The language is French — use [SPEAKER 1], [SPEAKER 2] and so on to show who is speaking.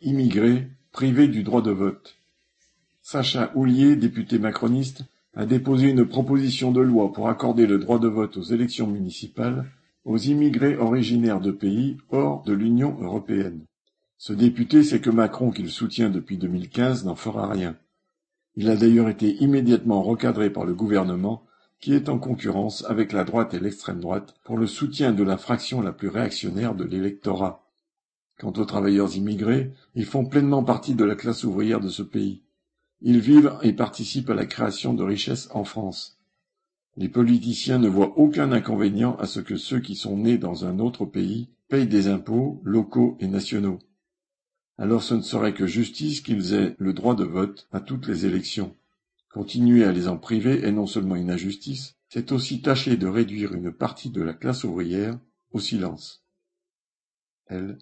[SPEAKER 1] Immigrés, privés du droit de vote. Sacha Houlier, député macroniste, a déposé une proposition de loi pour accorder le droit de vote aux élections municipales aux immigrés originaires de pays hors de l'Union européenne. Ce député sait que Macron, qu'il soutient depuis 2015, n'en fera rien. Il a d'ailleurs été immédiatement recadré par le gouvernement, qui est en concurrence avec la droite et l'extrême droite pour le soutien de la fraction la plus réactionnaire de l'électorat. Quant aux travailleurs immigrés, ils font pleinement partie de la classe ouvrière de ce pays. Ils vivent et participent à la création de richesses en France. Les politiciens ne voient aucun inconvénient à ce que ceux qui sont nés dans un autre pays payent des impôts locaux et nationaux. Alors ce ne serait que justice qu'ils aient le droit de vote à toutes les élections. Continuer à les en priver est non seulement une injustice, c'est aussi tâcher de réduire une partie de la classe ouvrière au silence. L.